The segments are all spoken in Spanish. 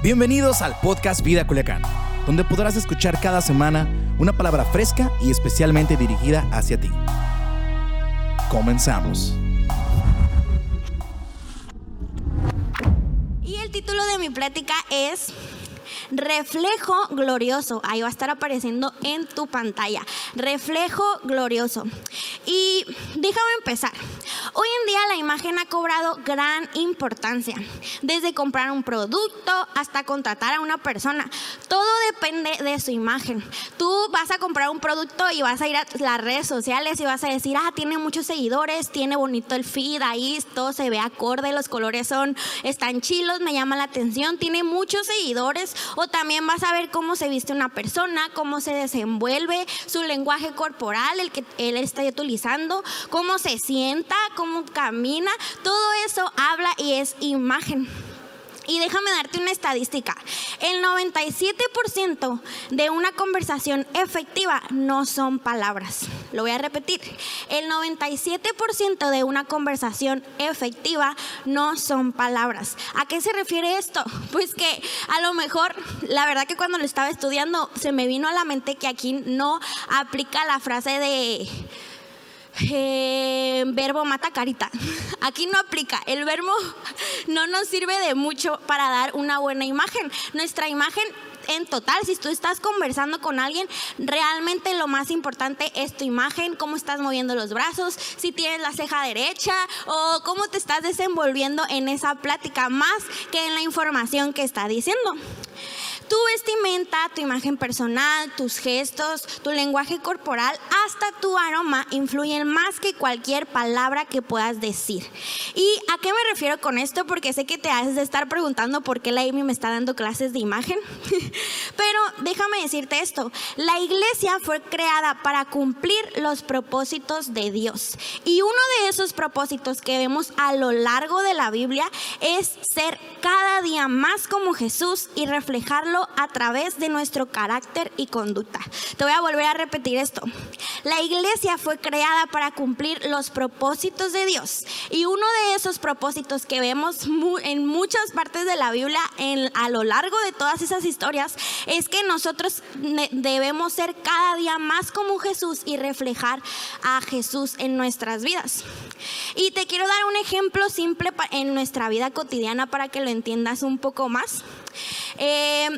Bienvenidos al podcast Vida Culiacán, donde podrás escuchar cada semana una palabra fresca y especialmente dirigida hacia ti. Comenzamos. Y el título de mi plática es Reflejo glorioso. Ahí va a estar apareciendo en tu pantalla. Reflejo glorioso. Y déjame empezar. Hoy en día la imagen ha cobrado gran importancia. Desde comprar un producto hasta contratar a una persona. Todo depende de su imagen. Tú vas a comprar un producto y vas a ir a las redes sociales y vas a decir, ah, tiene muchos seguidores, tiene bonito el feed, ahí todo se ve acorde, los colores son, están chilos, me llama la atención, tiene muchos seguidores o también vas a ver cómo se viste una persona, cómo se desenvuelve, su lenguaje corporal, el que él está utilizando, cómo se sienta, cómo camina. Todo eso habla y es imagen. Y déjame darte una estadística. El 97% de una conversación efectiva no son palabras. Lo voy a repetir. El 97% de una conversación efectiva no son palabras. ¿A qué se refiere esto? Pues que a lo mejor, la verdad que cuando lo estaba estudiando, se me vino a la mente que aquí no aplica la frase de eh, verbo mata carita. Aquí no aplica. El verbo no nos sirve de mucho para dar una buena imagen. Nuestra imagen en total, si tú estás conversando con alguien, realmente lo más importante es tu imagen, cómo estás moviendo los brazos, si tienes la ceja derecha o cómo te estás desenvolviendo en esa plática, más que en la información que está diciendo. Tu vestimenta, tu imagen personal, tus gestos, tu lenguaje corporal, hasta tu aroma influyen más que cualquier palabra que puedas decir. ¿Y a qué me refiero con esto? Porque sé que te haces de estar preguntando por qué la Amy me está dando clases de imagen. Pero déjame decirte esto, la iglesia fue creada para cumplir los propósitos de Dios. Y uno de esos propósitos que vemos a lo largo de la Biblia es ser cada día más como Jesús y reflejarlo a través de nuestro carácter y conducta. Te voy a volver a repetir esto. La iglesia fue creada para cumplir los propósitos de Dios. Y uno de esos propósitos que vemos en muchas partes de la Biblia, a lo largo de todas esas historias, es que nosotros debemos ser cada día más como Jesús y reflejar a Jesús en nuestras vidas. Y te quiero dar un ejemplo simple en nuestra vida cotidiana para que lo entiendas un poco más. Eh,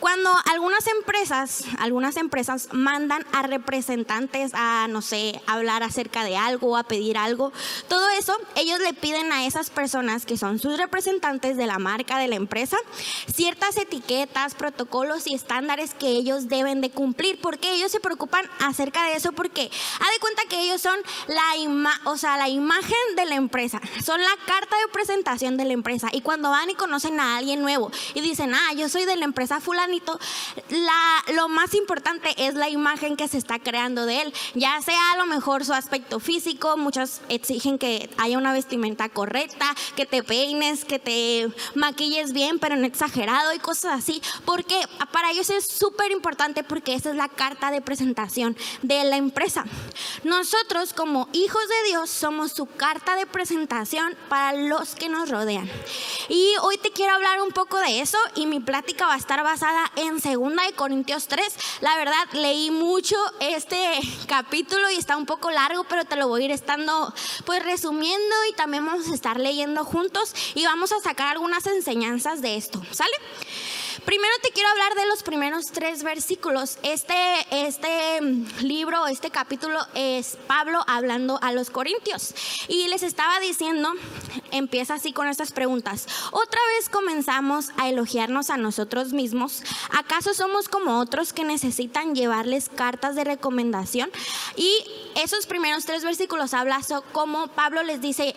cuando algunas empresas, algunas empresas mandan a representantes a, no sé, hablar acerca de algo, a pedir algo, todo eso, ellos le piden a esas personas que son sus representantes de la marca, de la empresa, ciertas etiquetas, protocolos y estándares que ellos deben de cumplir, porque ellos se preocupan acerca de eso, porque ha de cuenta que ellos son la, ima o sea, la imagen de la empresa, son la carta de presentación de la empresa, y cuando van y conocen a alguien nuevo y dicen, ah, yo soy de la empresa fulanito, la, lo más importante es la imagen que se está creando de él, ya sea a lo mejor su aspecto físico, muchos exigen que haya una vestimenta correcta, que te peines, que te maquilles bien, pero no exagerado y cosas así, porque para ellos es súper importante porque esa es la carta de presentación de la empresa. Nosotros como hijos de Dios somos su carta de presentación para los que nos rodean. Y hoy te quiero hablar un poco de eso y mi plática va a estar basada en 2 de Corintios 3. La verdad, leí mucho este capítulo y está un poco largo, pero te lo voy a ir estando pues resumiendo y también vamos a estar leyendo juntos y vamos a sacar algunas enseñanzas de esto, ¿sale? Primero te quiero hablar de los primeros tres versículos. Este, este libro, este capítulo es Pablo hablando a los corintios. Y les estaba diciendo, empieza así con estas preguntas. Otra vez comenzamos a elogiarnos a nosotros mismos. ¿Acaso somos como otros que necesitan llevarles cartas de recomendación? Y esos primeros tres versículos hablan como Pablo les dice,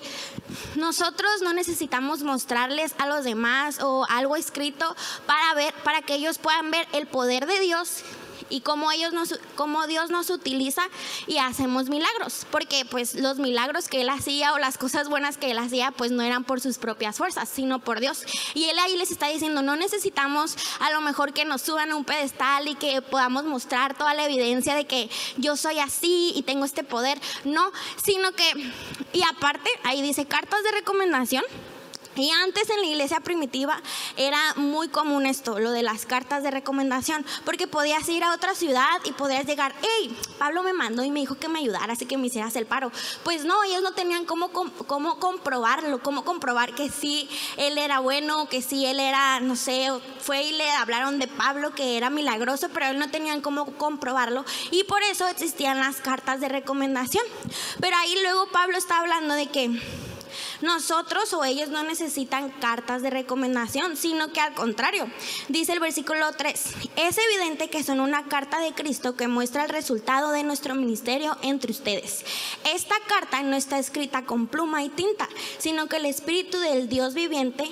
nosotros no necesitamos mostrarles a los demás o algo escrito para ver, para que ellos puedan ver el poder de Dios y cómo ellos nos, cómo Dios nos utiliza y hacemos milagros, porque pues los milagros que él hacía o las cosas buenas que él hacía pues no eran por sus propias fuerzas, sino por Dios. Y él ahí les está diciendo, no necesitamos a lo mejor que nos suban a un pedestal y que podamos mostrar toda la evidencia de que yo soy así y tengo este poder, no, sino que, y aparte, ahí dice cartas de recomendación Y antes en la iglesia primitiva era muy común esto, lo de las cartas de recomendación, porque podías ir a otra ciudad y podías llegar, hey, Pablo me mandó y me dijo que me ayudara, así que me hicieras el paro. Pues no, ellos no tenían cómo, cómo comprobarlo, cómo comprobar que sí él era bueno, que sí él era, no sé, fue y le hablaron de Pablo que era milagroso, pero él no tenían cómo comprobarlo y por eso existían las cartas de recomendación. Pero ahí luego Pablo está hablando de que nosotros o ellos no necesitan cartas de recomendación, sino que al contrario, dice el versículo 3, es evidente que son una carta de Cristo que muestra el resultado de nuestro ministerio entre ustedes. Esta carta no está escrita con pluma y tinta, sino que el Espíritu del Dios viviente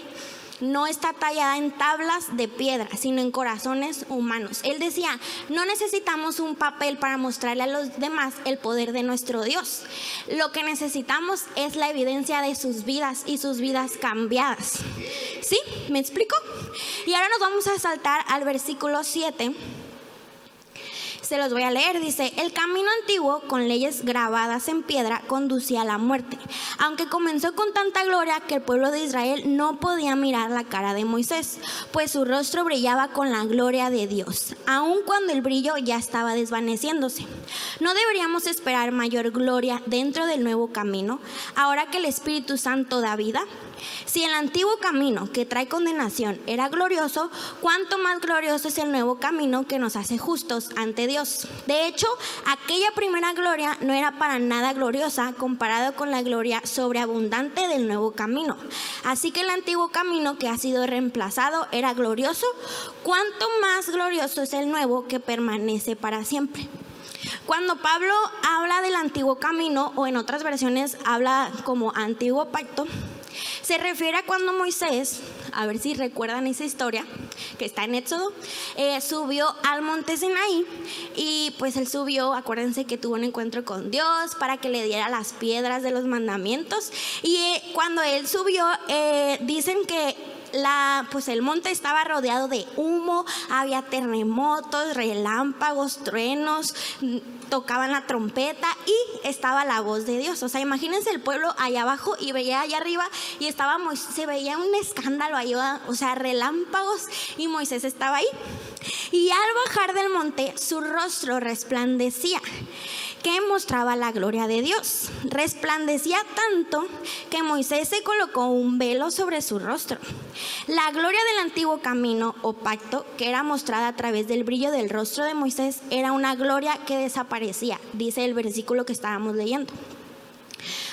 no está tallada en tablas de piedra, sino en corazones humanos. Él decía, no necesitamos un papel para mostrarle a los demás el poder de nuestro Dios. Lo que necesitamos es la evidencia de sus vidas y sus vidas cambiadas. ¿Sí? ¿Me explico? Y ahora nos vamos a saltar al versículo 7 se los voy a leer. Dice, el camino antiguo con leyes grabadas en piedra conducía a la muerte, aunque comenzó con tanta gloria que el pueblo de Israel no podía mirar la cara de Moisés, pues su rostro brillaba con la gloria de Dios, aun cuando el brillo ya estaba desvaneciéndose. ¿No deberíamos esperar mayor gloria dentro del nuevo camino, ahora que el Espíritu Santo da vida? Si el antiguo camino que trae condenación era glorioso, ¿cuánto más glorioso es el nuevo camino que nos hace justos ante Dios? De hecho, aquella primera gloria no era para nada gloriosa comparado con la gloria sobreabundante del nuevo camino. Así que el antiguo camino que ha sido reemplazado era glorioso, ¿cuánto más glorioso es el nuevo que permanece para siempre? Cuando Pablo habla del antiguo camino o en otras versiones habla como antiguo pacto, se refiere a cuando Moisés, a ver si recuerdan esa historia que está en Éxodo, eh, subió al monte Sinaí y pues él subió, acuérdense que tuvo un encuentro con Dios para que le diera las piedras de los mandamientos. Y eh, cuando él subió eh, dicen que la, pues el monte estaba rodeado de humo, había terremotos, relámpagos, truenos, tocaban la trompeta y estaba la voz de Dios. O sea, imagínense el pueblo allá abajo y veía allá arriba y estaba se veía un escándalo ahí, o sea, relámpagos y Moisés estaba ahí. Y al bajar del monte, su rostro resplandecía que mostraba la gloria de Dios. Resplandecía tanto que Moisés se colocó un velo sobre su rostro. La gloria del antiguo camino o pacto que era mostrada a través del brillo del rostro de Moisés era una gloria que desaparecía, dice el versículo que estábamos leyendo.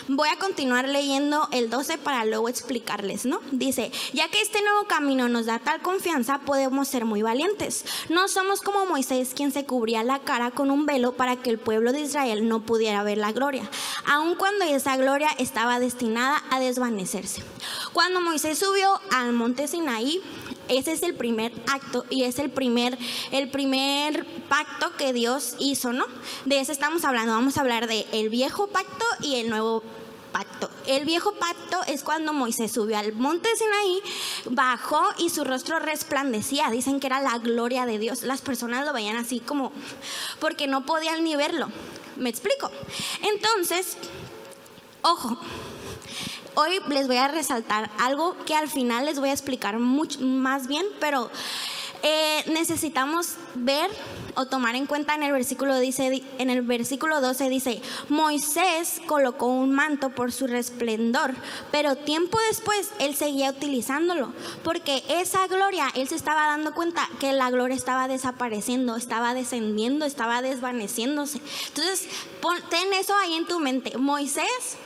Voy a continuar leyendo el 12 para luego explicarles, ¿no? Dice, ya que este nuevo camino nos da tal confianza, podemos ser muy valientes. No somos como Moisés quien se cubría la cara con un velo para que el pueblo de Israel no pudiera ver la gloria, aun cuando esa gloria estaba destinada a desvanecerse. Cuando Moisés subió al monte Sinaí, ese es el primer acto y es el primer, el primer pacto que Dios hizo, ¿no? De eso estamos hablando. Vamos a hablar de el viejo pacto y el nuevo pacto. El viejo pacto es cuando Moisés subió al monte Sinaí, bajó y su rostro resplandecía. Dicen que era la gloria de Dios. Las personas lo veían así como porque no podían ni verlo. ¿Me explico? Entonces, ojo, hoy les voy a resaltar algo que al final les voy a explicar mucho más bien, pero eh, necesitamos ver o tomar en cuenta en el versículo dice en el versículo 12 dice Moisés colocó un manto por su resplendor pero tiempo después él seguía utilizándolo porque esa gloria él se estaba dando cuenta que la gloria estaba desapareciendo estaba descendiendo estaba desvaneciéndose entonces ten eso ahí en tu mente. Moisés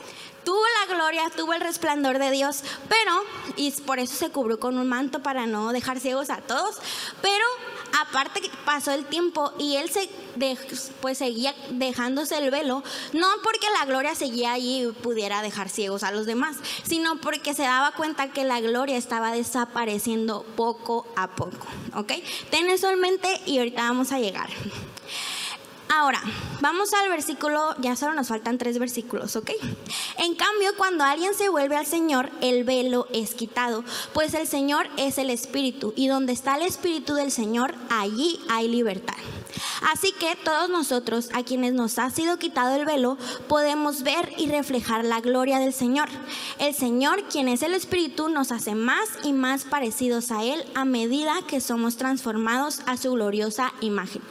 tuvo la gloria, tuvo el resplandor de Dios, pero, y por eso se cubrió con un manto para no dejar ciegos a todos, pero aparte pasó el tiempo y él se pues seguía dejándose el velo, no porque la gloria seguía allí y pudiera dejar ciegos a los demás, sino porque se daba cuenta que la gloria estaba desapareciendo poco a poco, ¿ok? Ten eso en mente y ahorita vamos a llegar. Ahora, vamos al versículo, ya solo nos faltan tres versículos, ¿ok? En cambio, cuando alguien se vuelve al Señor, el velo es quitado, pues el Señor es el Espíritu, y donde está el Espíritu del Señor, allí hay libertad. Así que todos nosotros, a quienes nos ha sido quitado el velo, podemos ver y reflejar la gloria del Señor. El Señor, quien es el Espíritu, nos hace más y más parecidos a Él a medida que somos transformados a su gloriosa imagen.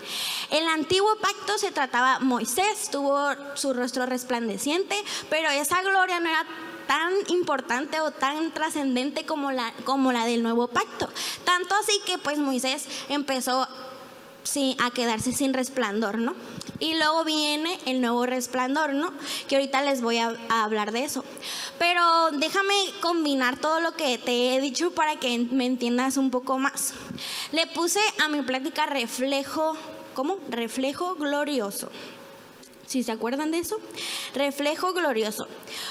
El antiguo pacto se trataba, Moisés tuvo su rostro resplandeciente, pero esa gloria no era tan importante o tan trascendente como la, como la del nuevo pacto. Tanto así que pues Moisés empezó sí, a quedarse sin resplandor, ¿no? Y luego viene el nuevo resplandor, ¿no? Que ahorita les voy a, hablar de eso. Pero déjame combinar todo lo que te he dicho para que me entiendas un poco más. Le puse a mi plática reflejo, ¿cómo? Reflejo glorioso. Si se acuerdan de eso, reflejo glorioso.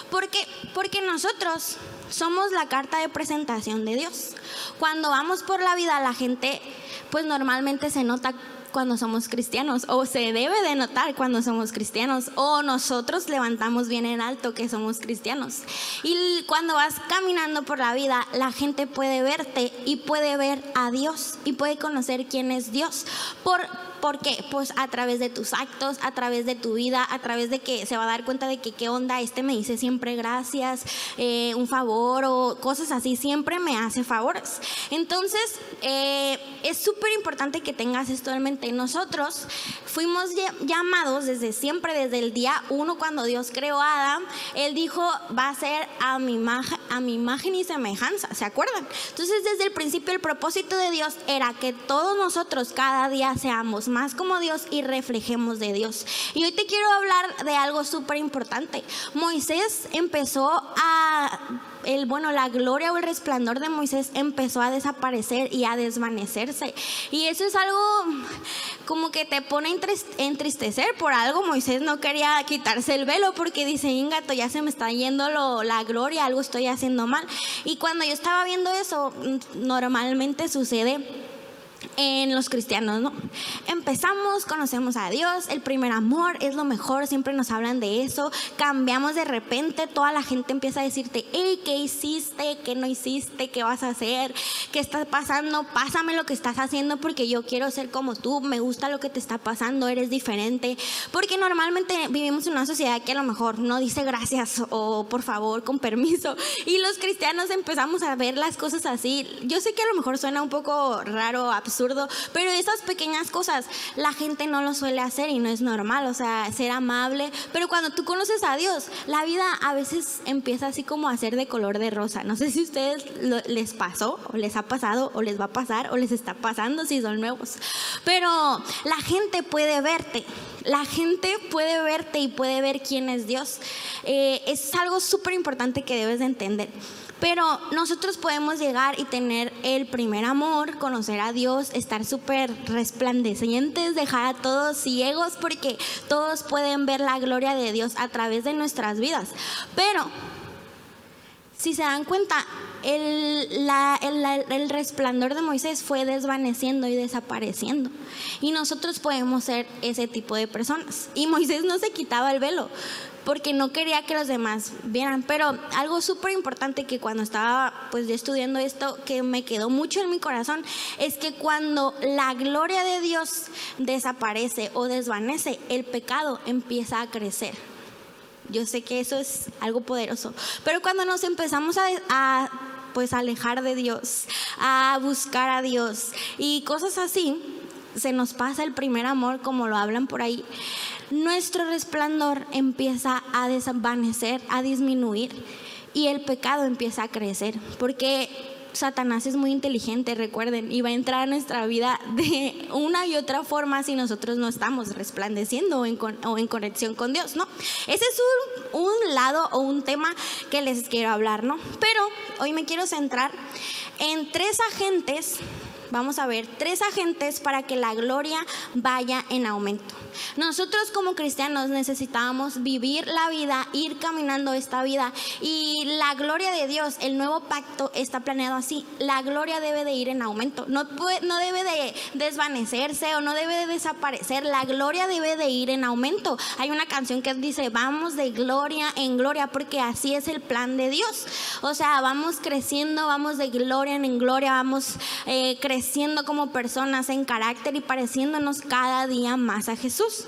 Porque, porque nosotros somos la carta de presentación de Dios. Cuando vamos por la vida, la gente pues normalmente se nota cuando somos cristianos o se debe de notar cuando somos cristianos o nosotros levantamos bien en alto que somos cristianos. Y cuando vas caminando por la vida, la gente puede verte y puede ver a Dios y puede conocer quién es Dios por porque pues a través de tus actos, a través de tu vida, a través de que se va a dar cuenta de que qué onda, este me dice siempre gracias, eh, un favor o cosas así, siempre me hace favores. Entonces, eh, es súper importante que tengas esto en mente. Nosotros fuimos llamados desde siempre, desde el día uno cuando Dios creó a Adán, Él dijo, va a ser a mi, a mi imagen y semejanza, ¿se acuerdan? Entonces, desde el principio el propósito de Dios era que todos nosotros cada día seamos más como Dios y reflejemos de Dios. Y hoy te quiero hablar de algo súper importante. Moisés empezó a el bueno, la gloria o el resplandor de Moisés empezó a desaparecer y a desvanecerse. Y eso es algo como que te pone a entristecer por algo. Moisés no quería quitarse el velo porque dice, ingato, ya se me está yendo lo, la gloria, algo estoy haciendo mal. Y cuando yo estaba viendo eso, normalmente sucede en los cristianos, ¿no? Empezamos, conocemos a Dios, el primer amor es lo mejor, siempre nos hablan de eso, cambiamos de repente, toda la gente empieza a decirte, hey, ¿qué hiciste? ¿Qué no hiciste? ¿Qué vas a hacer? ¿Qué está pasando? Pásame lo que estás haciendo porque yo quiero ser como tú, me gusta lo que te está pasando, eres diferente, porque normalmente vivimos en una sociedad que a lo mejor no dice gracias o por favor, con permiso, y los cristianos empezamos a ver las cosas así. Yo sé que a lo mejor suena un poco raro, absurdo, pero esas pequeñas cosas la gente no lo suele hacer y no es normal, o sea, ser amable, pero cuando tú conoces a Dios, la vida a veces empieza así como a ser de color de rosa. No sé si a ustedes les pasó o les ha pasado o les va a pasar o les está pasando si son nuevos, pero la gente puede verte. La gente puede verte y puede ver quién es Dios. Eh, es algo súper importante que debes de entender. Pero nosotros podemos llegar y tener el primer amor, conocer a Dios, estar súper resplandecientes, dejar a todos ciegos porque todos pueden ver la gloria de Dios a través de nuestras vidas. Pero, si se dan cuenta, el, el, resplandor de Moisés fue desvaneciendo y desapareciendo. Y nosotros podemos ser ese tipo de personas. Y Moisés no se quitaba el velo porque no quería que los demás vieran. Pero algo súper importante que cuando estaba pues estudiando esto, que me quedó mucho en mi corazón, es que cuando la gloria de Dios desaparece o desvanece, el pecado empieza a crecer. Yo sé que eso es algo poderoso, pero cuando nos empezamos a, a pues alejar de Dios, a buscar a Dios y cosas así, se nos pasa el primer amor como lo hablan por ahí nuestro resplandor empieza a desvanecer, a disminuir y el pecado empieza a crecer. Porque Satanás es muy inteligente, recuerden, y va a entrar a nuestra vida de una y otra forma si nosotros no estamos resplandeciendo o en, conexión con Dios, ¿no? Ese es un, lado o un tema que les quiero hablar, ¿no? Pero hoy me quiero centrar en tres agentes, vamos a ver, tres agentes para que la gloria vaya en aumento. Nosotros como cristianos necesitábamos vivir la vida, ir caminando esta vida y la gloria de Dios, el nuevo pacto está planeado así. La gloria debe de ir en aumento, no, no debe de desvanecerse o no debe de desaparecer, la gloria debe de ir en aumento. Hay una canción que dice, vamos de gloria en gloria porque así es el plan de Dios. O sea, vamos creciendo, vamos de gloria en gloria, vamos eh, creciendo creciendo como personas en carácter y pareciéndonos cada día más a Jesús.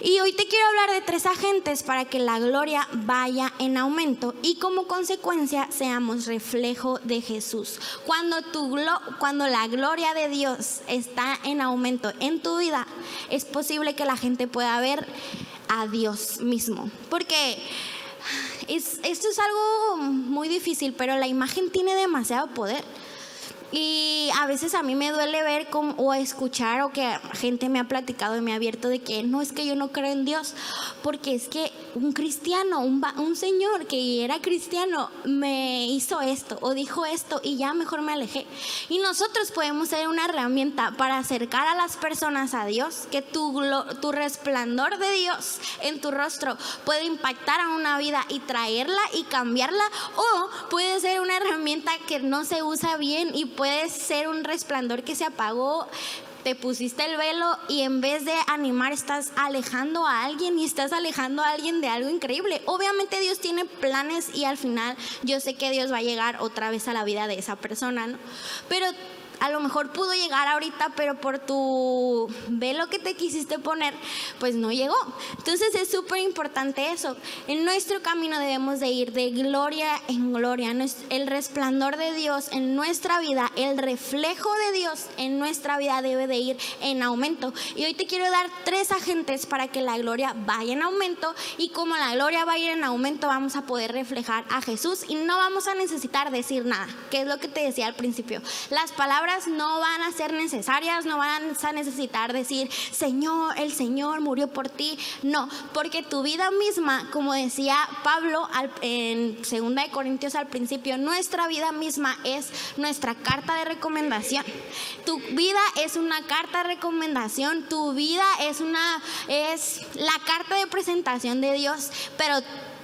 Y hoy te quiero hablar de tres agentes para que la gloria vaya en aumento y como consecuencia seamos reflejo de Jesús. Cuando, tu cuando la gloria de Dios está en aumento en tu vida, es posible que la gente pueda ver a Dios mismo. Porque esto es algo muy difícil, pero la imagen tiene demasiado poder. Y a veces a mí me duele ver o escuchar o que gente me ha platicado y me ha abierto de que no es que yo no creo en Dios, porque es que un cristiano, un, un señor que era cristiano me hizo esto o dijo esto y ya mejor me alejé. Y nosotros podemos ser una herramienta para acercar a las personas a Dios, que tu, tu resplandor de Dios en tu rostro puede impactar a una vida y traerla y cambiarla o puede ser una herramienta que no se usa bien y puede ser un resplandor que se apagó, te pusiste el velo y en vez de animar estás alejando a alguien y estás alejando a alguien de algo increíble. Obviamente Dios tiene planes y al final yo sé que Dios va a llegar otra vez a la vida de esa persona, ¿no? Pero a lo mejor pudo llegar ahorita, pero por tu velo que te quisiste poner, pues no llegó. Entonces es súper importante eso. En nuestro camino debemos de ir de gloria en gloria. El resplandor de Dios en nuestra vida, el reflejo de Dios en nuestra vida debe de ir en aumento. Y hoy te quiero dar tres agentes para que la gloria vaya en aumento y como la gloria va a ir en aumento vamos a poder reflejar a Jesús y no vamos a necesitar decir nada, que es lo que te decía al principio. Las palabras no van a ser necesarias, no van a necesitar decir, Señor, el Señor murió por ti. No, porque tu vida misma, como decía Pablo en 2 Corintios al principio, nuestra vida misma es nuestra carta de recomendación. Tu vida es una carta de recomendación, tu vida es una es la carta de presentación de Dios, pero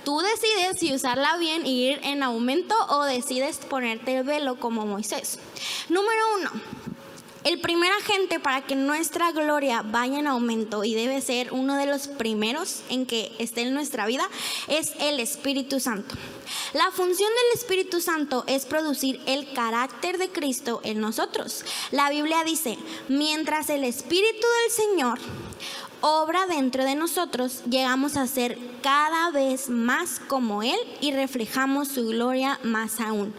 tú decides si usarla bien y ir en aumento o decides ponerte el velo como Moisés. Número uno. El primer agente para que nuestra gloria vaya en aumento y debe ser uno de los primeros en que esté en nuestra vida es el Espíritu Santo. La función del Espíritu Santo es producir el carácter de Cristo en nosotros. La Biblia dice, mientras el Espíritu del Señor obra dentro de nosotros, llegamos a ser cada vez más como Él y reflejamos su gloria más aún.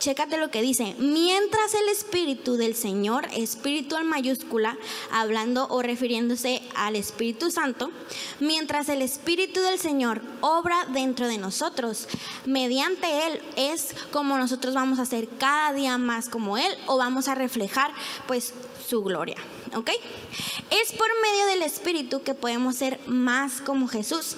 Chécate lo que dice, mientras el Espíritu del Señor, Espíritu en mayúscula, hablando o refiriéndose al Espíritu Santo, mientras el Espíritu del Señor obra dentro de nosotros, mediante Él es como nosotros vamos a ser cada día más como Él o vamos a reflejar pues su gloria. ¿ok? Es por medio del Espíritu que podemos ser más como Jesús.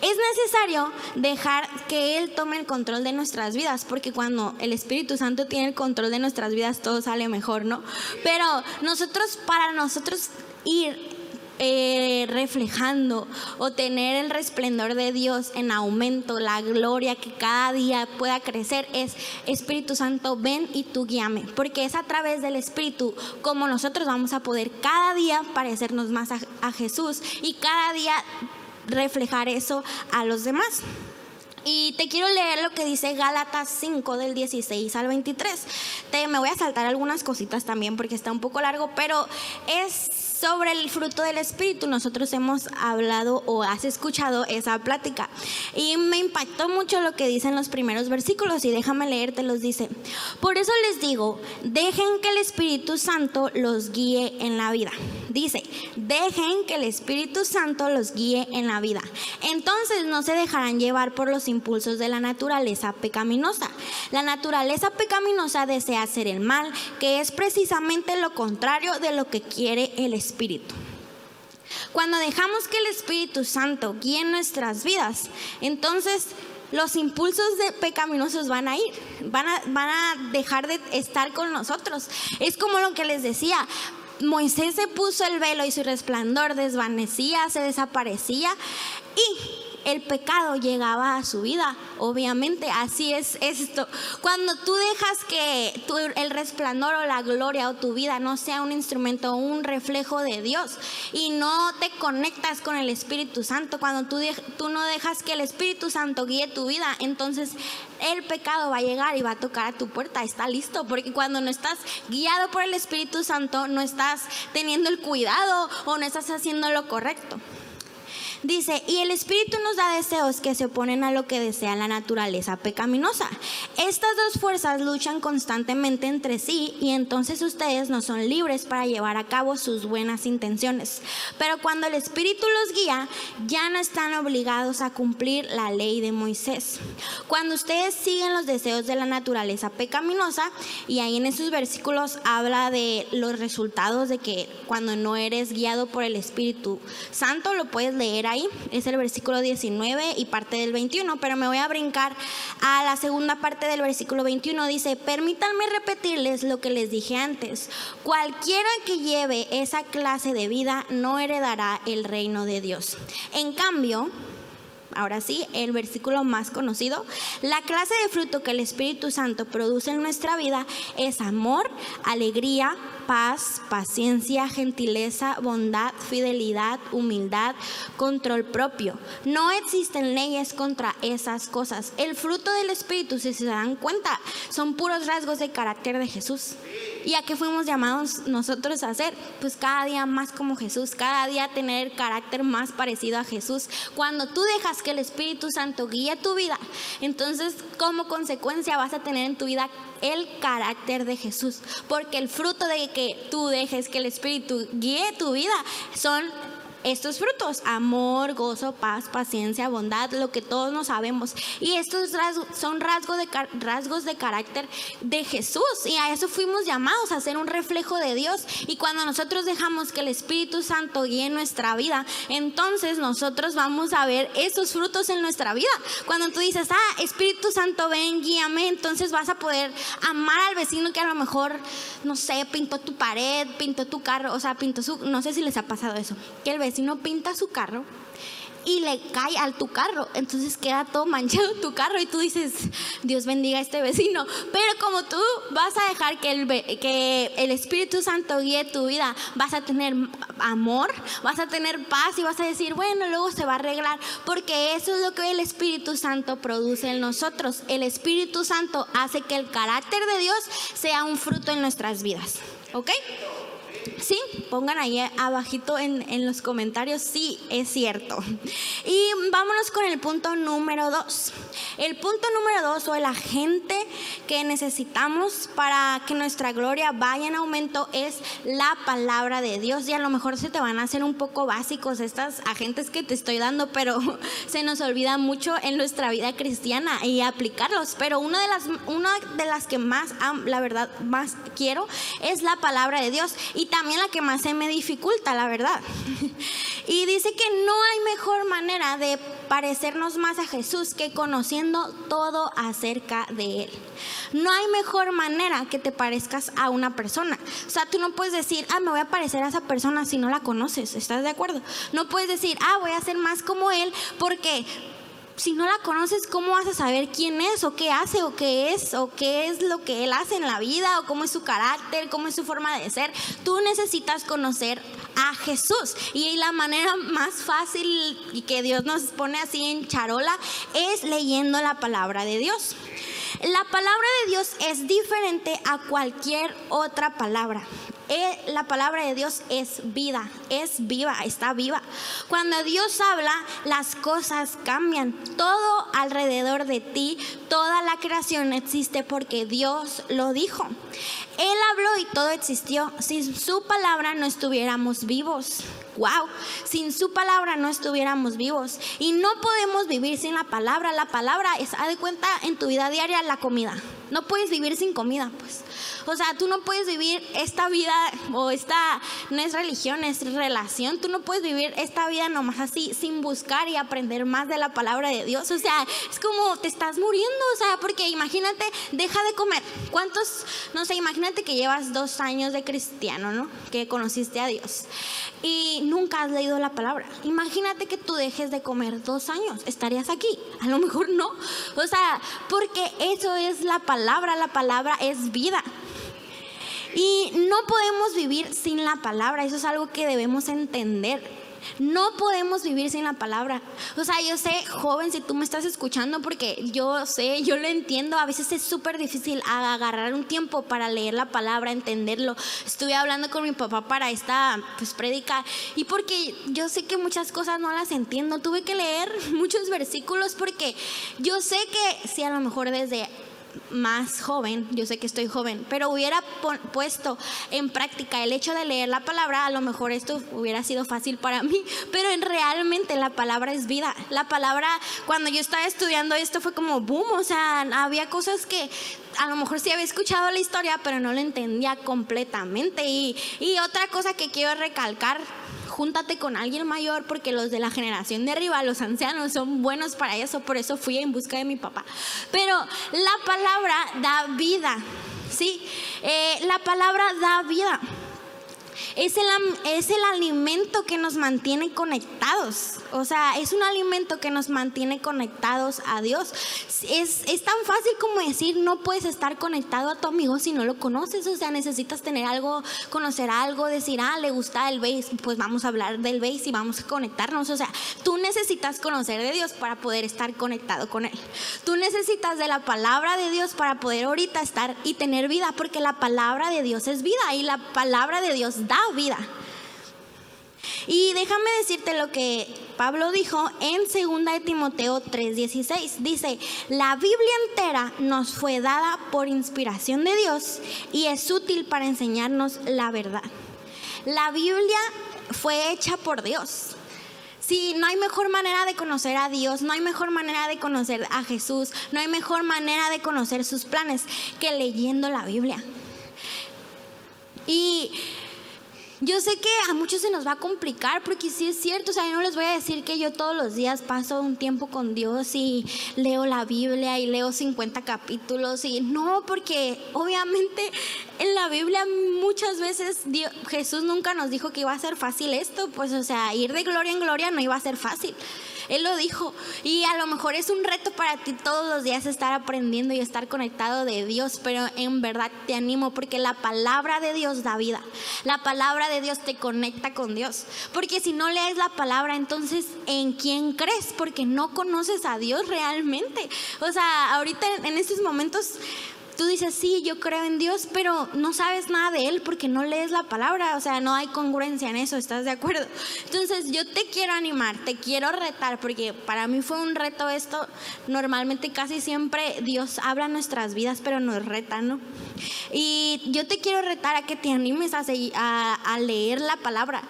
Es necesario dejar que Él tome el control de nuestras vidas, porque cuando el Espíritu Santo tiene el control de nuestras vidas, todo sale mejor, ¿no? Pero nosotros, para nosotros ir eh, reflejando o tener el resplendor de Dios en aumento, la gloria que cada día pueda crecer, es Espíritu Santo, ven y tú guíame, porque es a través del Espíritu como nosotros vamos a poder cada día parecernos más a, Jesús y cada día reflejar eso a los demás. Y te quiero leer lo que dice Gálatas 5 del 16 al 23. Te, me voy a saltar algunas cositas también porque está un poco largo, pero es sobre el fruto del Espíritu. Nosotros hemos hablado o has escuchado esa plática. Y me impactó mucho lo que dicen los primeros versículos y déjame leerte, los dice. Por eso les digo, dejen que el Espíritu Santo los guíe en la vida. Dice, dejen que el Espíritu Santo los guíe en la vida. Entonces no se dejarán llevar por los impulsos de la naturaleza pecaminosa. La naturaleza pecaminosa desea hacer el mal, que es precisamente lo contrario de lo que quiere el Espíritu Espíritu. Cuando dejamos que el Espíritu Santo guíe nuestras vidas, entonces los impulsos de pecaminosos van a ir, van a, van a dejar de estar con nosotros. Es como lo que les decía, Moisés se puso el velo y su resplandor desvanecía, se desaparecía y el pecado llegaba a su vida. Obviamente, así es esto. Cuando tú dejas que el resplandor o la gloria o tu vida no sea un instrumento, un reflejo de Dios y no te conectas con el Espíritu Santo, cuando tú, tú no dejas que el Espíritu Santo guíe tu vida, entonces el pecado va a llegar y va a tocar a tu puerta. Está listo, porque cuando no estás guiado por el Espíritu Santo, no estás teniendo el cuidado o no estás haciendo lo correcto. Dice, y el Espíritu nos da deseos que se oponen a lo que desea la naturaleza pecaminosa. Estas dos fuerzas luchan constantemente entre sí y entonces ustedes no son libres para llevar a cabo sus buenas intenciones. Pero cuando el Espíritu los guía, ya no están obligados a cumplir la ley de Moisés. Cuando ustedes siguen los deseos de la naturaleza pecaminosa, y ahí en esos versículos habla de los resultados de que cuando no eres guiado por el Espíritu Santo, lo puedes leer es el versículo 19 y parte del 21, pero me voy a brincar a la segunda parte del versículo 21. Dice, permítanme repetirles lo que les dije antes. Cualquiera que lleve esa clase de vida no heredará el reino de Dios. En cambio, ahora sí, el versículo más conocido, la clase de fruto que el Espíritu Santo produce en nuestra vida es amor, alegría, paz, paciencia, gentileza, bondad, fidelidad, humildad, control propio. No existen leyes contra esas cosas. El fruto del Espíritu, si se dan cuenta, son puros rasgos de carácter de Jesús. ¿Y a qué fuimos llamados nosotros a hacer? Pues cada día más como Jesús, cada día tener carácter más parecido a Jesús. Cuando tú dejas que el Espíritu Santo guíe tu vida, entonces como consecuencia vas a tener en tu vida el carácter de Jesús, porque el fruto de que tú dejes que el Espíritu guíe tu vida son estos frutos, amor, gozo, paz, paciencia, bondad, lo que todos nos sabemos. Y estos son rasgos de, rasgos de carácter de Jesús. Y a eso fuimos llamados, a ser un reflejo de Dios. Y cuando nosotros dejamos que el Espíritu Santo guíe nuestra vida, entonces nosotros vamos a ver esos frutos en nuestra vida. Cuando tú dices, ah, Espíritu Santo, ven, guíame, entonces vas a poder amar al vecino que a lo mejor, no sé, pintó tu pared, pintó tu carro, o sea, pintó su, no sé si les ha pasado eso, que el vecino no pinta su carro y le cae al tu carro. Entonces queda todo manchado tu carro y tú dices, Dios bendiga a este vecino. Pero como tú vas a dejar que el, que el Espíritu Santo guíe tu vida, vas a tener amor, vas a tener paz y vas a decir, bueno, luego se va a arreglar. Porque eso es lo que el Espíritu Santo produce en nosotros. El Espíritu Santo hace que el carácter de Dios sea un fruto en nuestras vidas. ¿Ok? Sí, pongan ahí abajito en, en, los comentarios, sí, es cierto. Y vámonos con el punto número dos. El punto número dos o el agente que necesitamos para que nuestra gloria vaya en aumento es la palabra de Dios. Y a lo mejor se te van a hacer un poco básicos estos agentes que te estoy dando, pero se nos olvida mucho en nuestra vida cristiana y aplicarlos. Pero una de las, una de las que más, la verdad, más quiero es la palabra de Dios. Y también la que más se me dificulta, la verdad. Y dice que no hay mejor manera de parecernos más a Jesús que conociendo todo acerca de Él. No hay mejor manera que te parezcas a una persona. O sea, tú no puedes decir, ah, me voy a parecer a esa persona si no la conoces. ¿Estás de acuerdo? No puedes decir, ah, voy a ser más como Él porque si no la conoces, ¿cómo vas a saber quién es o qué hace o qué es o qué es lo que él hace en la vida o cómo es su carácter, cómo es su forma de ser? Tú necesitas conocer a Jesús y la manera más fácil y que Dios nos pone así en charola es leyendo la palabra de Dios. La palabra de Dios es diferente a cualquier otra palabra. Eh, la palabra de Dios es vida, es viva, está viva. Cuando Dios habla, las cosas cambian. Todo alrededor de ti, toda la creación existe porque Dios lo dijo. Él habló y todo existió. Sin su palabra no estuviéramos vivos. Wow, sin su palabra no estuviéramos vivos. Y no podemos vivir sin la palabra. La palabra es, haz de cuenta en tu vida diaria, la comida. No puedes vivir sin comida, pues. O sea, tú no puedes vivir esta vida o esta, no es religión, es relación. Tú no puedes vivir esta vida nomás así sin buscar y aprender más de la palabra de Dios. O sea, es como te estás muriendo, o sea, porque imagínate, deja de comer. ¿Cuántos, no sé, imagínate que llevas dos años de cristiano, ¿no? Que conociste a Dios. y nunca has leído la palabra. Imagínate que tú dejes de comer dos años, ¿estarías aquí? A lo mejor no. O sea, porque eso es la palabra, la palabra es vida. Y no podemos vivir sin la palabra, eso es algo que debemos entender. No podemos vivir sin la palabra. O sea, yo sé, joven, si tú me estás escuchando, porque yo sé, yo lo entiendo, a veces es súper difícil agarrar un tiempo para leer la palabra, entenderlo. Estuve hablando con mi papá para esta pues prédica y porque yo sé que muchas cosas no las entiendo, tuve que leer muchos versículos porque yo sé que si a lo mejor desde más joven, yo sé que estoy joven, pero hubiera puesto en práctica el hecho de leer la palabra, a lo mejor esto hubiera sido fácil para mí, pero en realmente la palabra es vida. La palabra, cuando yo estaba estudiando esto fue como boom, o sea, había cosas que a lo mejor sí había escuchado la historia, pero no la entendía completamente. Y, y otra cosa que quiero recalcar júntate con alguien mayor porque los de la generación de arriba, los ancianos, son buenos para eso. Por eso fui en busca de mi papá. Pero la palabra da vida, ¿sí? Eh, la palabra da vida. Es el, es el alimento que nos mantiene conectados. O sea, es un alimento que nos mantiene conectados a Dios. Es, es, tan fácil como decir, no puedes estar conectado a tu amigo si no lo conoces. O sea, necesitas tener algo, conocer algo, decir, ah, le gusta el bass, pues vamos a hablar del bass y vamos a conectarnos. O sea, tú necesitas conocer de Dios para poder estar conectado con Él. Tú necesitas de la palabra de Dios para poder ahorita estar y tener vida, porque la palabra de Dios es vida y la palabra de Dios da vida. Y déjame decirte lo que Pablo dijo en 2 de Timoteo 3:16. Dice, la Biblia entera nos fue dada por inspiración de Dios y es útil para enseñarnos la verdad. La Biblia fue hecha por Dios. Sí, no hay mejor manera de conocer a Dios, no hay mejor manera de conocer a Jesús, no hay mejor manera de conocer sus planes que leyendo la Biblia. Y yo sé que a muchos se nos va a complicar porque sí es cierto, o sea, yo no les voy a decir que yo todos los días paso un tiempo con Dios y leo la Biblia y leo 50 capítulos y no, porque obviamente en la Biblia muchas veces Jesús nunca nos dijo que iba a ser fácil esto, pues o sea, ir de gloria en gloria no iba a ser fácil. Él lo dijo. Y a lo mejor es un reto para ti todos los días estar aprendiendo y estar conectado de Dios, pero en verdad te animo porque la palabra de Dios da vida. La palabra de Dios te conecta con Dios. Porque si no lees la palabra, entonces ¿en quién crees? Porque no conoces a Dios realmente. O sea, ahorita en estos momentos tú dices, sí, yo creo en Dios, pero no sabes nada de Él porque no lees la palabra, o sea, no hay congruencia en eso, ¿estás de acuerdo? Entonces yo te quiero animar, te quiero retar, porque para mí fue un reto esto, normalmente casi siempre Dios habla nuestras vidas, pero nos reta, ¿no? Y yo te quiero retar a que te animes a, a, a leer la palabra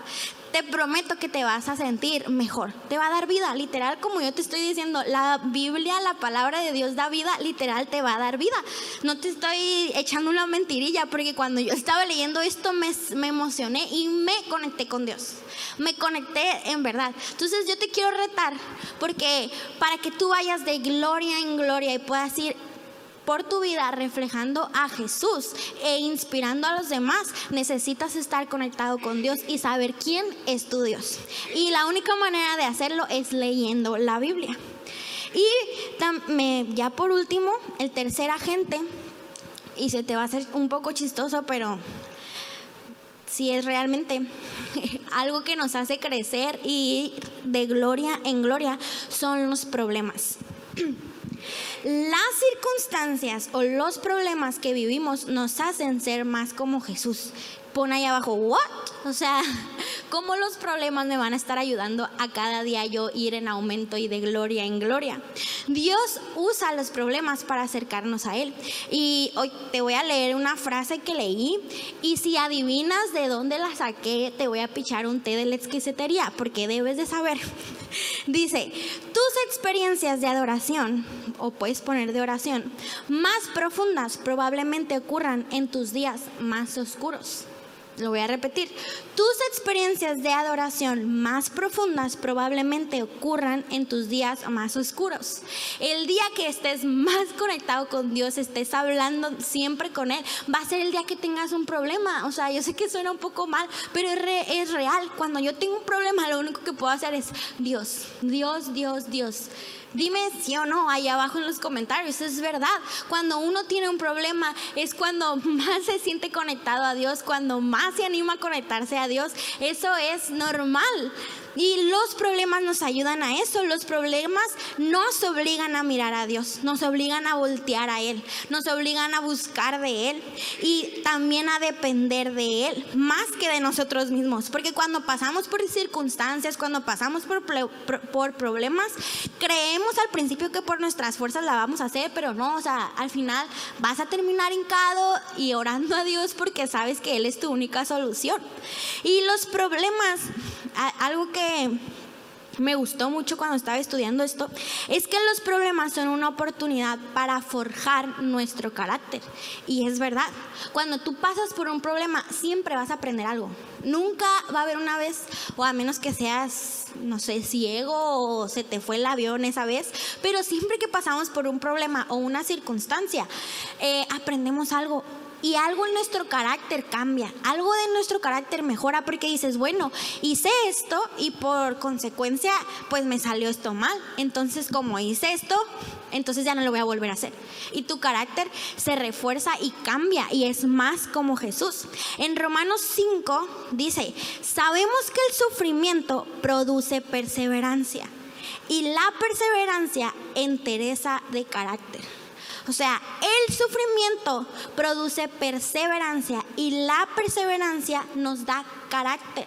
te prometo que te vas a sentir mejor. Te va a dar vida, literal, como yo te estoy diciendo. La Biblia, la palabra de Dios da vida, literal, te va a dar vida. No te estoy echando una mentirilla, porque cuando yo estaba leyendo esto me, me emocioné y me conecté con Dios. Me conecté en verdad. Entonces yo te quiero retar, porque para que tú vayas de gloria en gloria y puedas ir por tu vida reflejando a Jesús e inspirando a los demás, necesitas estar conectado con Dios y saber quién es tu Dios. Y la única manera de hacerlo es leyendo la Biblia. Y ya por último, el tercer agente, y se te va a hacer un poco chistoso, pero si es realmente algo que nos hace crecer y de gloria en gloria, son los problemas. Las circunstancias o los problemas que vivimos nos hacen ser más como Jesús. Pon ahí abajo, ¿what? O sea, ¿cómo los problemas me van a estar ayudando a cada día yo ir en aumento y de gloria en gloria? Dios usa los problemas para acercarnos a Él. Y hoy te voy a leer una frase que leí y si adivinas de dónde la saqué, te voy a pichar un té de la exquisitería, porque debes de saber. Dice, tus experiencias de adoración, o puedes poner de oración, más profundas probablemente ocurran en tus días más oscuros. Lo voy a repetir. Tus experiencias de adoración más profundas probablemente ocurran en tus días más oscuros. El día que estés más conectado con Dios, estés hablando siempre con Él, va a ser el día que tengas un problema. O sea, yo sé que suena un poco mal, pero es, es real. Cuando yo tengo un problema, lo único que puedo hacer es Dios, Dios, Dios, Dios. Dime sí o no ahí abajo en los comentarios. Es verdad. Cuando uno tiene un problema es cuando más se siente conectado a Dios, cuando más se anima a conectarse a Dios. Eso es normal. Y los problemas nos ayudan a eso. Los problemas nos obligan a mirar a Dios, nos obligan a voltear a Él, nos obligan a buscar de Él y también a depender de Él, más que de nosotros mismos. Porque cuando pasamos por circunstancias, cuando pasamos por, por problemas, creemos al principio que por nuestras fuerzas la vamos a hacer, pero no, o sea, al final vas a terminar hincado y orando a Dios porque sabes que Él es tu única solución. Y los problemas, algo que me gustó mucho cuando estaba estudiando esto es que los problemas son una oportunidad para forjar nuestro carácter. Y es verdad, cuando tú pasas por un problema siempre vas a aprender algo. Nunca va a haber una vez, o a menos que seas, no sé, ciego o se te fue el avión esa vez, pero siempre que pasamos por un problema o una circunstancia, eh, aprendemos algo y algo en nuestro carácter cambia, algo de nuestro carácter mejora porque dices, bueno, hice esto y por consecuencia pues me salió esto mal. Entonces como hice esto, entonces ya no lo voy a volver a hacer. Y tu carácter se refuerza y cambia y es más como Jesús. En Romanos 5 dice, sabemos que el sufrimiento produce perseverancia y la perseverancia entereza de carácter. O sea, el sufrimiento produce perseverancia y la perseverancia nos da carácter.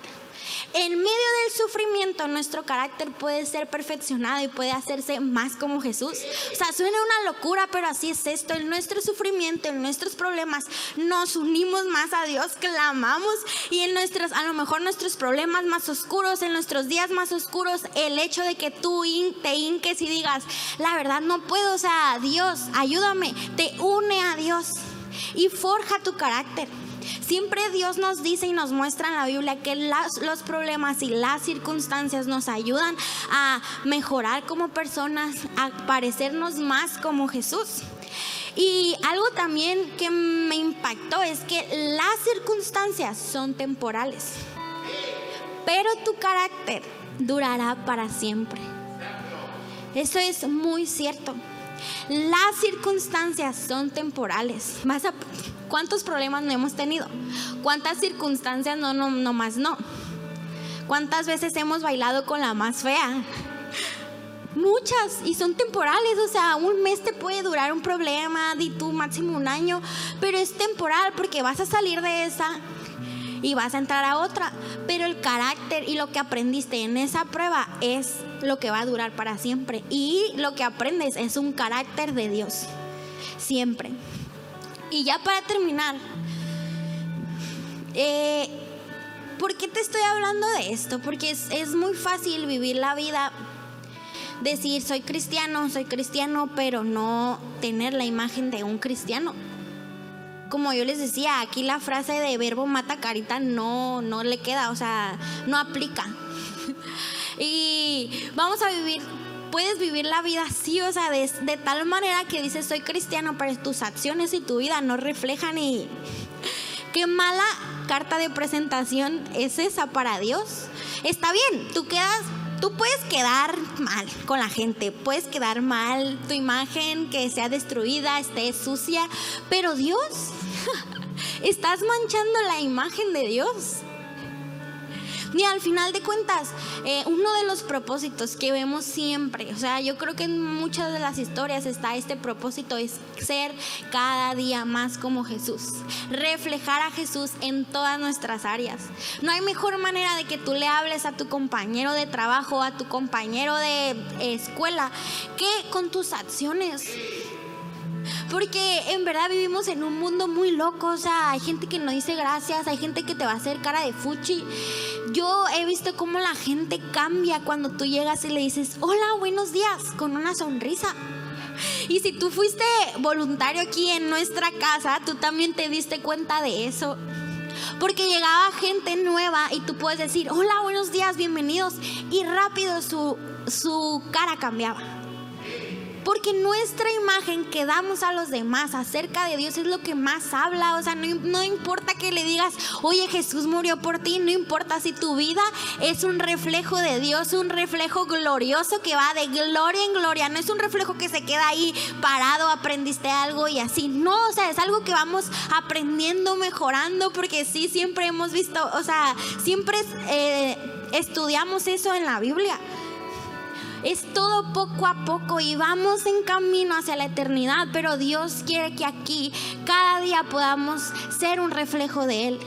En medio del sufrimiento nuestro carácter puede ser perfeccionado y puede hacerse más como Jesús. O sea, suena una locura, pero así es esto. En nuestro sufrimiento, en nuestros problemas, nos unimos más a Dios, clamamos y en nuestros, a lo mejor nuestros problemas más oscuros, en nuestros días más oscuros, el hecho de que tú te hinques y digas, la verdad no puedo, o sea, Dios, ayúdame, te une a Dios y forja tu carácter. Siempre Dios nos dice y nos muestra en la Biblia que los problemas y las circunstancias nos ayudan a mejorar como personas, a parecernos más como Jesús. Y algo también que me impactó es que las circunstancias son temporales, pero tu carácter durará para siempre. Eso es muy cierto. Las circunstancias son temporales. Vas a ¿Cuántos problemas no hemos tenido? ¿Cuántas circunstancias no, no, no más no? ¿Cuántas veces hemos bailado con la más fea? Muchas y son temporales, o sea, un mes te puede durar un problema, di tú máximo un año, pero es temporal porque vas a salir de esa y vas a entrar a otra, pero el carácter y lo que aprendiste en esa prueba es lo que va a durar para siempre y lo que aprendes es un carácter de Dios, siempre. Y ya para terminar, eh, ¿por qué te estoy hablando de esto? Porque es, es muy fácil vivir la vida, decir soy cristiano, soy cristiano, pero no tener la imagen de un cristiano. Como yo les decía, aquí la frase de verbo mata carita no, no le queda, o sea, no aplica. y vamos a vivir puedes vivir la vida así, o sea, de, tal manera que dices soy cristiano, pero tus acciones y tu vida no reflejan y qué mala carta de presentación es esa para Dios. Está bien, tú quedas tú puedes quedar mal con la gente, puedes quedar mal, tu imagen que sea destruida, esté sucia, pero Dios, estás manchando la imagen de Dios. Y al final de cuentas, eh, uno de los propósitos que vemos siempre, o sea, yo creo que en muchas de las historias está este propósito, es ser cada día más como Jesús, reflejar a Jesús en todas nuestras áreas. No hay mejor manera de que tú le hables a tu compañero de trabajo, a tu compañero de escuela, que con tus acciones. Porque en verdad vivimos en un mundo muy loco. O sea, hay gente que no dice gracias, hay gente que te va a hacer cara de fuchi. Yo he visto cómo la gente cambia cuando tú llegas y le dices, hola, buenos días, con una sonrisa. Y si tú fuiste voluntario aquí en nuestra casa, tú también te diste cuenta de eso. Porque llegaba gente nueva y tú puedes decir, hola, buenos días, bienvenidos. Y rápido su, su cara cambiaba. Porque nuestra imagen que damos a los demás acerca de Dios es lo que más habla. O sea, no, importa que le digas, oye, Jesús murió por ti. No importa si tu vida es un reflejo de Dios, un reflejo glorioso que va de gloria en gloria. No es un reflejo que se queda ahí parado, aprendiste algo y así. No, o sea, es algo que vamos aprendiendo, mejorando. Porque sí, siempre hemos visto, o sea, siempre eh, estudiamos eso en la Biblia. Es todo poco a poco y vamos en camino hacia la eternidad, pero Dios quiere que aquí cada día podamos ser un reflejo de Él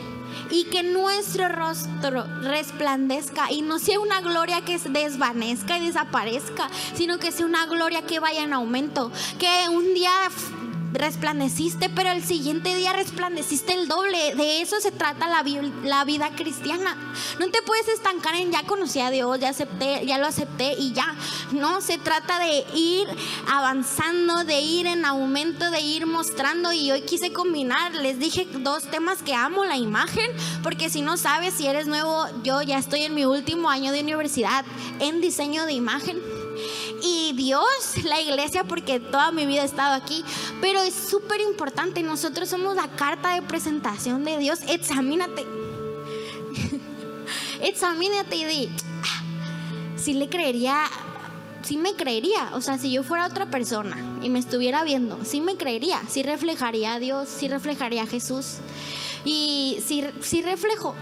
y que nuestro rostro resplandezca y no sea una gloria que desvanezca y desaparezca, sino que sea una gloria que vaya en aumento, que un día resplandeciste, pero el siguiente día resplandeciste el doble. De eso se trata la, la, vida cristiana. No te puedes estancar en ya conocí a Dios, ya acepté, ya lo acepté y ya. No, se trata de ir avanzando, de ir en aumento, de ir mostrando. Y hoy quise combinar, les dije dos temas que amo, la imagen, porque si no sabes, si eres nuevo, yo ya estoy en mi último año de universidad en diseño de imagen y Dios, la iglesia, porque toda mi vida he estado aquí, pero es súper importante, nosotros somos la carta de presentación de Dios, examínate, examínate y di, ah, si le creería, si me creería, o sea, si yo fuera otra persona y me estuviera viendo, si me creería, si reflejaría a Dios, si reflejaría a Jesús. Y si, si reflejo,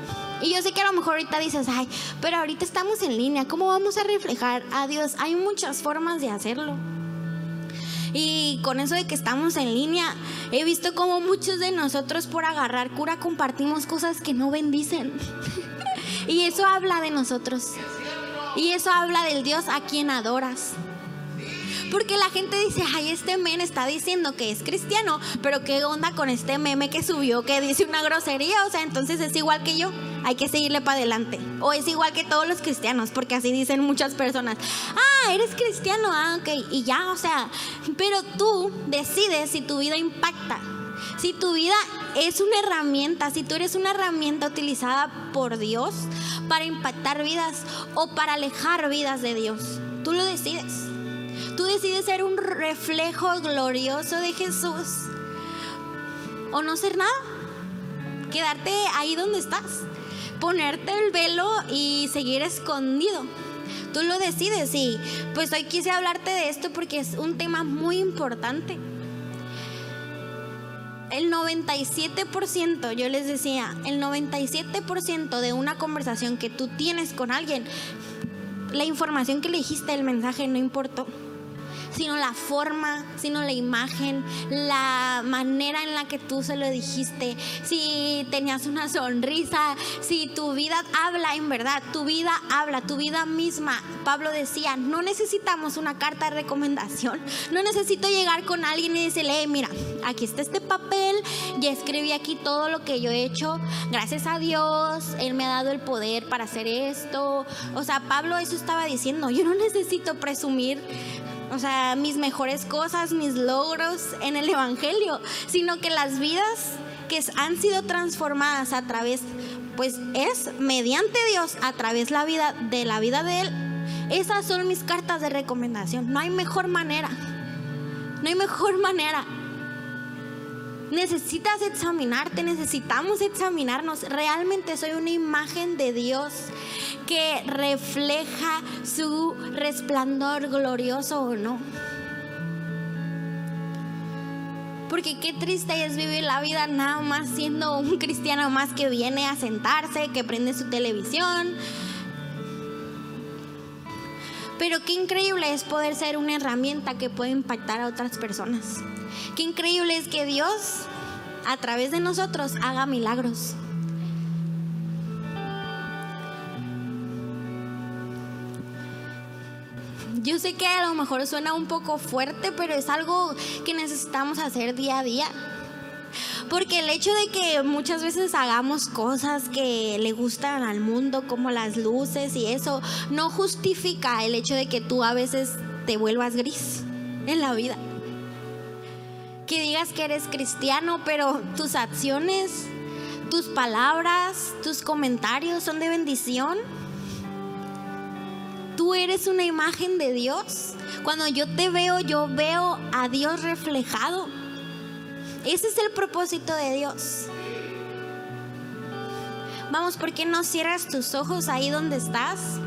y yo sé que a lo mejor ahorita dices, ay, pero ahorita estamos en línea, ¿cómo vamos a reflejar a Dios? Hay muchas formas de hacerlo. Y con eso de que estamos en línea, he visto como muchos de nosotros por agarrar cura compartimos cosas que no bendicen. y eso habla de nosotros. Y eso habla del Dios a quien adoras. Porque la gente dice, ay, este men está diciendo que es cristiano, pero qué onda con este meme que subió que dice una grosería, o sea, entonces es igual que yo, hay que seguirle para adelante. O es igual que todos los cristianos, porque así dicen muchas personas, ah, eres cristiano, ah, ok, y ya, o sea, pero tú decides si tu vida impacta. Si tu vida es una herramienta, si tú eres una herramienta utilizada por Dios para impactar vidas o para alejar vidas de Dios, tú lo decides. Tú decides ser un reflejo glorioso de Jesús o no ser nada. Quedarte ahí donde estás. Ponerte el velo y seguir escondido. Tú lo decides y pues hoy quise hablarte de esto porque es un tema muy importante. El 97%, yo les decía, el 97% de una conversación que tú tienes con alguien, la información que le dijiste, el mensaje no importó sino la forma, sino la imagen, la manera en la que tú se lo dijiste, si tenías una sonrisa, si tu vida habla en verdad, tu vida habla, tu vida misma. Pablo decía, no necesitamos una carta de recomendación, no necesito llegar con alguien y decirle, mira, aquí está este papel, ya escribí aquí todo lo que yo he hecho, gracias a Dios, Él me ha dado el poder para hacer esto. O sea, Pablo eso estaba diciendo, yo no necesito presumir o sea, mis mejores cosas, mis logros en el Evangelio, sino que las vidas que han sido transformadas a través, pues es mediante Dios, a través la vida, de la vida de Él. Esas son mis cartas de recomendación. No hay mejor manera. No hay mejor manera. Necesitas examinarte, necesitamos examinarnos. Realmente soy una imagen de Dios que refleja su resplandor glorioso o no. Porque qué triste es vivir la vida nada más siendo un cristiano más que viene a sentarse, que prende su televisión. Pero qué increíble es poder ser una herramienta que puede impactar a otras personas. Qué increíble es que Dios a través de nosotros haga milagros. Yo sé que a lo mejor suena un poco fuerte, pero es algo que necesitamos hacer día a día. Porque el hecho de que muchas veces hagamos cosas que le gustan al mundo, como las luces y eso, no justifica el hecho de que tú a veces te vuelvas gris en la vida. Que digas que eres cristiano, pero tus acciones, tus palabras, tus comentarios son de bendición. Tú eres una imagen de Dios. Cuando yo te veo, yo veo a Dios reflejado. Ese es el propósito de Dios. Vamos, ¿por qué no cierras tus ojos ahí donde estás?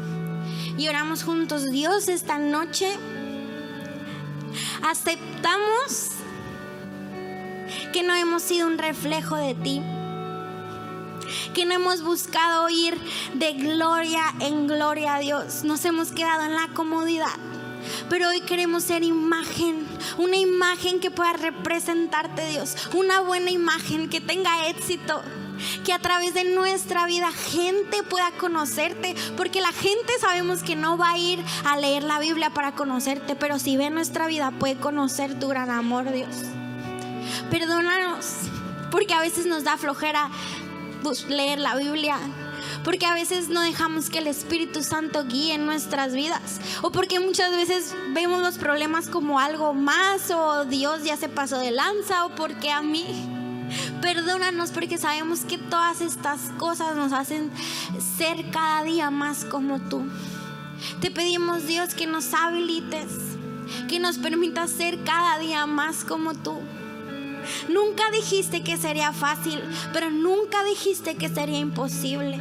Y oramos juntos, Dios, esta noche aceptamos que no hemos sido un reflejo de ti, que no hemos buscado ir de gloria en gloria a Dios, nos hemos quedado en la comodidad. Pero hoy queremos ser imagen, una imagen que pueda representarte Dios, una buena imagen que tenga éxito, que a través de nuestra vida gente pueda conocerte, porque la gente sabemos que no va a ir a leer la Biblia para conocerte, pero si ve nuestra vida puede conocer tu gran amor, Dios. Perdónanos, porque a veces nos da flojera pues, leer la Biblia, porque a veces no dejamos que el Espíritu Santo guíe nuestras vidas, o porque muchas veces vemos los problemas como algo más, o Dios ya se pasó de lanza, o porque a mí. Perdónanos porque sabemos que todas estas cosas nos hacen ser cada día más como tú. Te pedimos Dios que nos habilites, que nos permitas ser cada día más como tú. Nunca dijiste que sería fácil, pero nunca dijiste que sería imposible.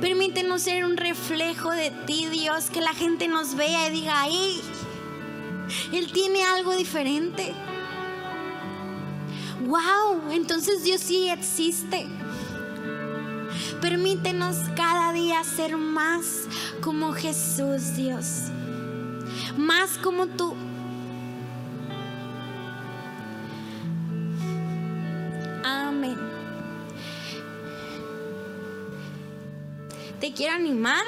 Permítenos ser un reflejo de ti, Dios, que la gente nos vea y diga, ¡ay! Él tiene algo diferente. ¡Wow! Entonces Dios sí existe. Permítenos cada día ser más como Jesús, Dios. Más como tú. Quiero animar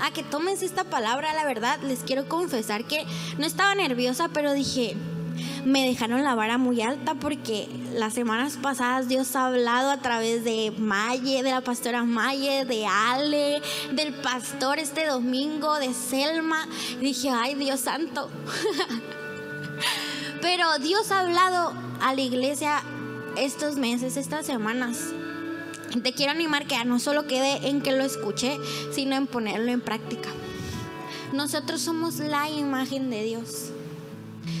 a que tomes esta palabra, la verdad, les quiero confesar que no estaba nerviosa, pero dije, me dejaron la vara muy alta porque las semanas pasadas Dios ha hablado a través de Maye, de la pastora Maye, de Ale, del pastor este domingo, de Selma. dije, ay Dios santo. Pero Dios ha hablado a la iglesia estos meses, estas semanas. Te quiero animar que no solo quede en que lo escuché, sino en ponerlo en práctica. Nosotros somos la imagen de Dios.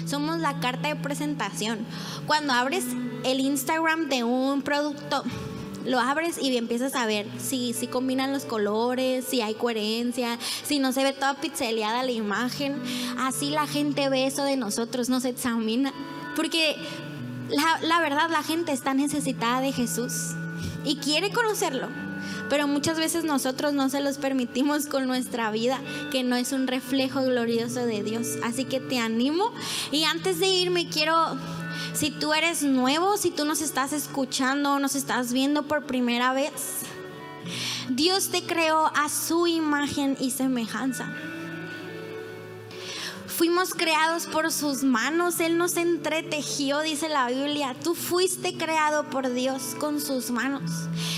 Somos la carta de presentación. Cuando abres el Instagram de un producto, lo abres y empiezas a ver si, si combinan los colores, si hay coherencia, si no se ve toda pixeleada la imagen. Así la gente ve eso de nosotros, nos examina. Porque la, la verdad, la gente está necesitada de Jesús y quiere conocerlo. Pero muchas veces nosotros no se los permitimos con nuestra vida, que no es un reflejo glorioso de Dios. Así que te animo. Y antes de irme, quiero, si tú eres nuevo, si tú nos estás escuchando, nos estás viendo por primera vez, Dios te creó a su imagen y semejanza. Fuimos creados por sus manos, Él nos entretejió, dice la Biblia. Tú fuiste creado por Dios con sus manos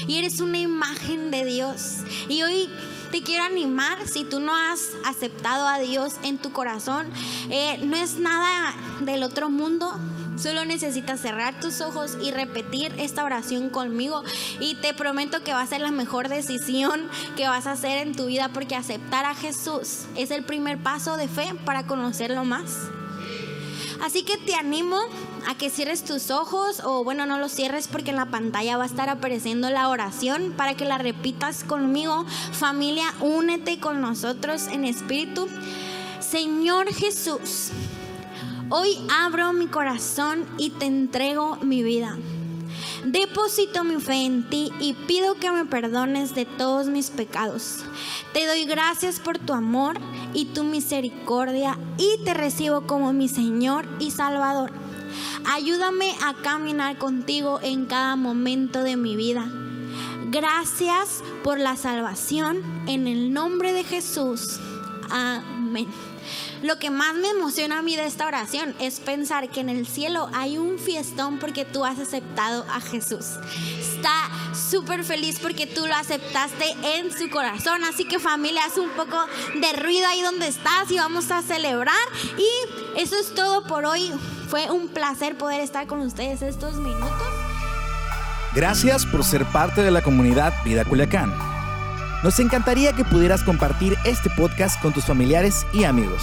y eres una imagen de Dios. Y hoy te quiero animar, si tú no has aceptado a Dios en tu corazón, eh, no es nada del otro mundo, Solo necesitas cerrar tus ojos y repetir esta oración conmigo. Y te prometo que va a ser la mejor decisión que vas a hacer en tu vida porque aceptar a Jesús es el primer paso de fe para conocerlo más. Así que te animo a que cierres tus ojos o bueno, no los cierres porque en la pantalla va a estar apareciendo la oración para que la repitas conmigo. Familia, únete con nosotros en espíritu. Señor Jesús. Hoy abro mi corazón y te entrego mi vida. Deposito mi fe en ti y pido que me perdones de todos mis pecados. Te doy gracias por tu amor y tu misericordia y te recibo como mi Señor y Salvador. Ayúdame a caminar contigo en cada momento de mi vida. Gracias por la salvación en el nombre de Jesús. Amén. Lo que más me emociona a mí de esta oración es pensar que en el cielo hay un fiestón porque tú has aceptado a Jesús. Está súper feliz porque tú lo aceptaste en su corazón. Así que familia, haz un poco de ruido ahí donde estás y vamos a celebrar. Y eso es todo por hoy. Fue un placer poder estar con ustedes estos minutos. Gracias por ser parte de la comunidad Vida Culiacán. Nos encantaría que pudieras compartir este podcast con tus familiares y amigos.